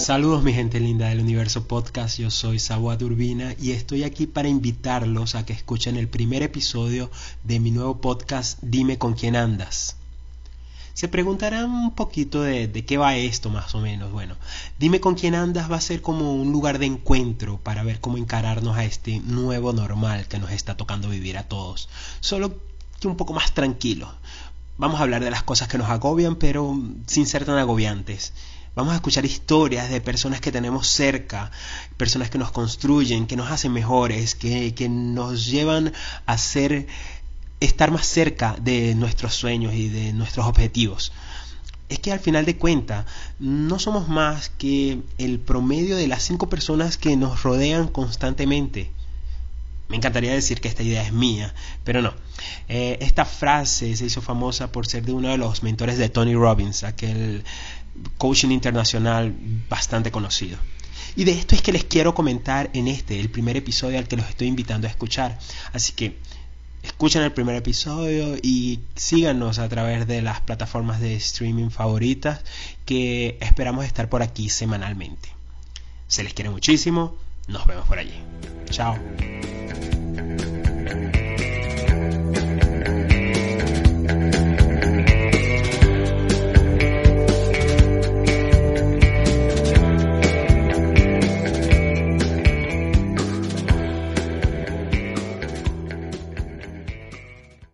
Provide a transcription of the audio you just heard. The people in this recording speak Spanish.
Saludos mi gente linda del Universo Podcast, yo soy Sabuat Urbina y estoy aquí para invitarlos a que escuchen el primer episodio de mi nuevo podcast Dime con quién andas. Se preguntarán un poquito de, qué va esto más o menos. Bueno, dime con quién andas va a ser como un lugar de encuentro para ver cómo encararnos a este nuevo normal que nos está tocando vivir a todos. Solo que un poco más tranquilo. Vamos a hablar de las cosas que nos agobian, pero sin ser tan agobiantes. Vamos a escuchar historias de personas que tenemos cerca, personas que nos construyen, que nos hacen mejores, que, que nos llevan a ser, estar más cerca de nuestros sueños y de nuestros objetivos. Es que al final de cuentas no somos más que el promedio de las cinco personas que nos rodean constantemente. Me encantaría decir que esta idea es mía, pero no. Eh, esta frase se hizo famosa por ser de uno de los mentores de Tony Robbins, aquel coaching internacional bastante conocido. Y de esto es que les quiero comentar en este, el primer episodio al que los estoy invitando a escuchar. Así que escuchen el primer episodio y síganos a través de las plataformas de streaming favoritas que esperamos estar por aquí semanalmente. Se les quiere muchísimo, nos vemos por allí. Chao.